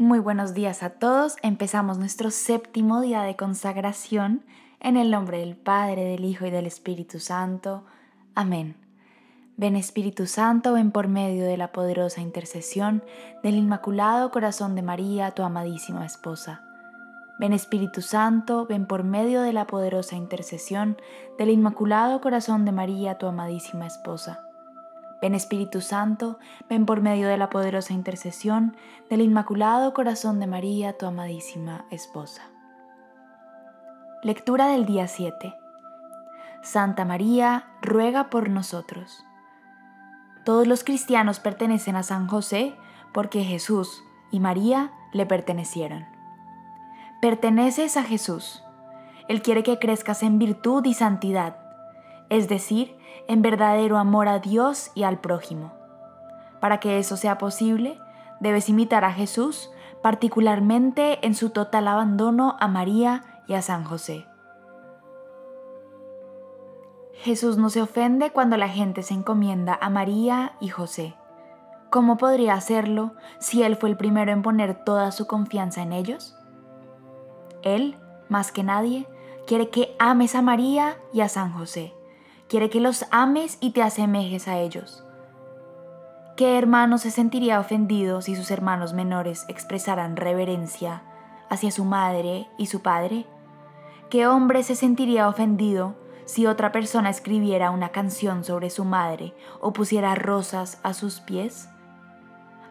Muy buenos días a todos. Empezamos nuestro séptimo día de consagración en el nombre del Padre, del Hijo y del Espíritu Santo. Amén. Ven Espíritu Santo, ven por medio de la poderosa intercesión del Inmaculado Corazón de María, tu amadísima esposa. Ven Espíritu Santo, ven por medio de la poderosa intercesión del Inmaculado Corazón de María, tu amadísima esposa. Ven Espíritu Santo, ven por medio de la poderosa intercesión del Inmaculado Corazón de María, tu amadísima esposa. Lectura del día 7. Santa María, ruega por nosotros. Todos los cristianos pertenecen a San José porque Jesús y María le pertenecieron. Perteneces a Jesús. Él quiere que crezcas en virtud y santidad, es decir, en verdadero amor a Dios y al prójimo. Para que eso sea posible, debes imitar a Jesús, particularmente en su total abandono a María y a San José. Jesús no se ofende cuando la gente se encomienda a María y José. ¿Cómo podría hacerlo si Él fue el primero en poner toda su confianza en ellos? Él, más que nadie, quiere que ames a María y a San José quiere que los ames y te asemejes a ellos. ¿Qué hermano se sentiría ofendido si sus hermanos menores expresaran reverencia hacia su madre y su padre? ¿Qué hombre se sentiría ofendido si otra persona escribiera una canción sobre su madre o pusiera rosas a sus pies?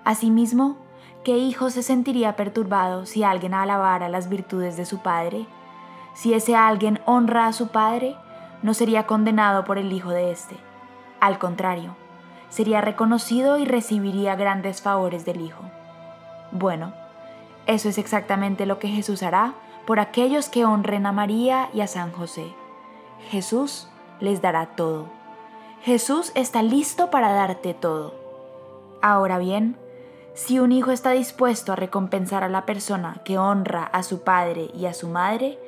Asimismo, ¿qué hijo se sentiría perturbado si alguien alabara las virtudes de su padre? Si ese alguien honra a su padre, no sería condenado por el hijo de éste. Al contrario, sería reconocido y recibiría grandes favores del hijo. Bueno, eso es exactamente lo que Jesús hará por aquellos que honren a María y a San José. Jesús les dará todo. Jesús está listo para darte todo. Ahora bien, si un hijo está dispuesto a recompensar a la persona que honra a su padre y a su madre,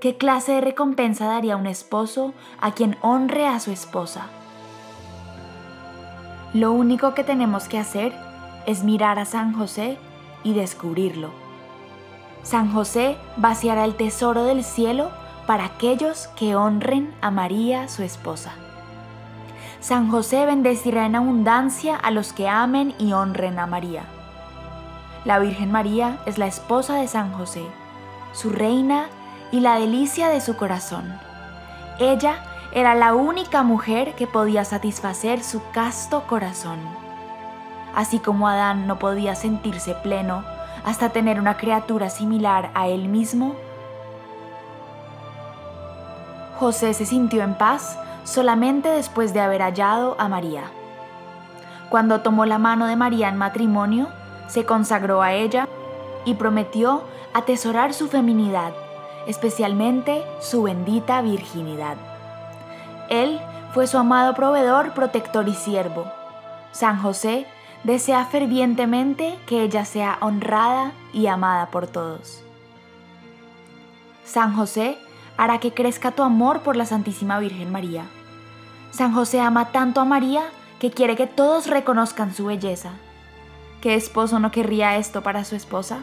¿Qué clase de recompensa daría un esposo a quien honre a su esposa? Lo único que tenemos que hacer es mirar a San José y descubrirlo. San José vaciará el tesoro del cielo para aquellos que honren a María, su esposa. San José bendecirá en abundancia a los que amen y honren a María. La Virgen María es la esposa de San José, su reina y la delicia de su corazón. Ella era la única mujer que podía satisfacer su casto corazón. Así como Adán no podía sentirse pleno hasta tener una criatura similar a él mismo, José se sintió en paz solamente después de haber hallado a María. Cuando tomó la mano de María en matrimonio, se consagró a ella y prometió atesorar su feminidad especialmente su bendita virginidad. Él fue su amado proveedor, protector y siervo. San José desea fervientemente que ella sea honrada y amada por todos. San José hará que crezca tu amor por la Santísima Virgen María. San José ama tanto a María que quiere que todos reconozcan su belleza. ¿Qué esposo no querría esto para su esposa?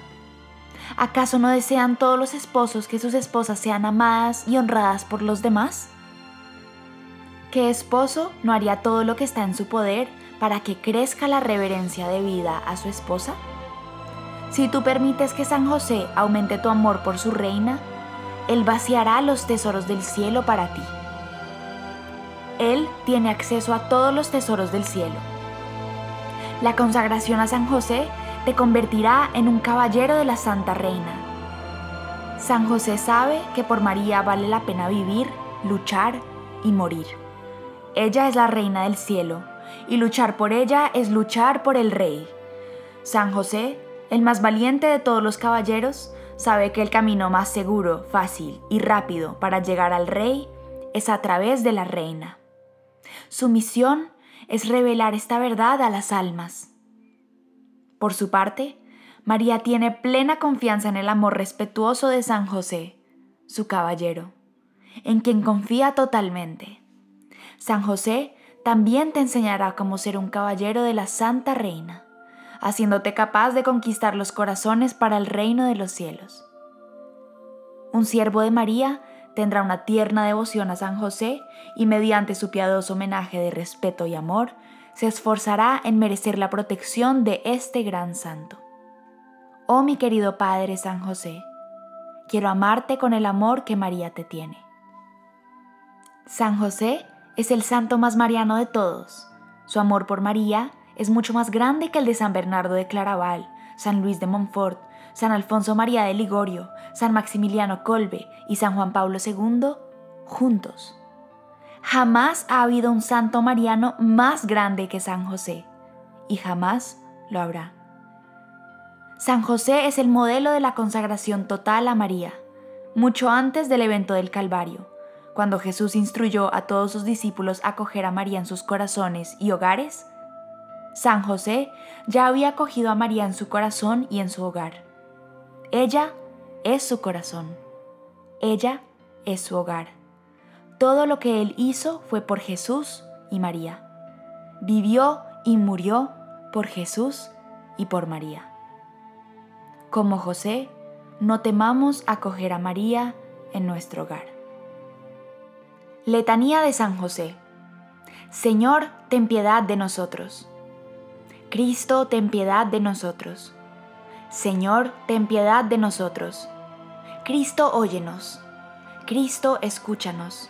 ¿Acaso no desean todos los esposos que sus esposas sean amadas y honradas por los demás? ¿Qué esposo no haría todo lo que está en su poder para que crezca la reverencia de vida a su esposa? Si tú permites que San José aumente tu amor por su reina, Él vaciará los tesoros del cielo para ti. Él tiene acceso a todos los tesoros del cielo. La consagración a San José te convertirá en un caballero de la Santa Reina. San José sabe que por María vale la pena vivir, luchar y morir. Ella es la Reina del cielo, y luchar por ella es luchar por el Rey. San José, el más valiente de todos los caballeros, sabe que el camino más seguro, fácil y rápido para llegar al Rey es a través de la Reina. Su misión es revelar esta verdad a las almas por su parte, María tiene plena confianza en el amor respetuoso de San José, su caballero, en quien confía totalmente. San José también te enseñará cómo ser un caballero de la Santa Reina, haciéndote capaz de conquistar los corazones para el reino de los cielos. Un siervo de María tendrá una tierna devoción a San José y mediante su piadoso homenaje de respeto y amor, se esforzará en merecer la protección de este gran santo. Oh mi querido Padre San José, quiero amarte con el amor que María te tiene. San José es el santo más mariano de todos. Su amor por María es mucho más grande que el de San Bernardo de Claraval, San Luis de Montfort, San Alfonso María de Ligorio, San Maximiliano Colbe y San Juan Pablo II juntos. Jamás ha habido un santo mariano más grande que San José, y jamás lo habrá. San José es el modelo de la consagración total a María, mucho antes del evento del Calvario, cuando Jesús instruyó a todos sus discípulos a acoger a María en sus corazones y hogares. San José ya había acogido a María en su corazón y en su hogar. Ella es su corazón. Ella es su hogar. Todo lo que él hizo fue por Jesús y María. Vivió y murió por Jesús y por María. Como José, no temamos acoger a María en nuestro hogar. Letanía de San José. Señor, ten piedad de nosotros. Cristo, ten piedad de nosotros. Señor, ten piedad de nosotros. Cristo, óyenos. Cristo, escúchanos.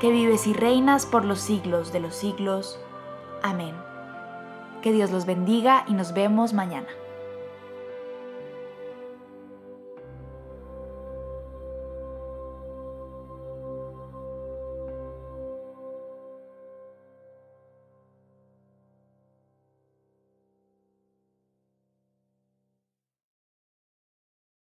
que vives y reinas por los siglos de los siglos. Amén. Que Dios los bendiga y nos vemos mañana.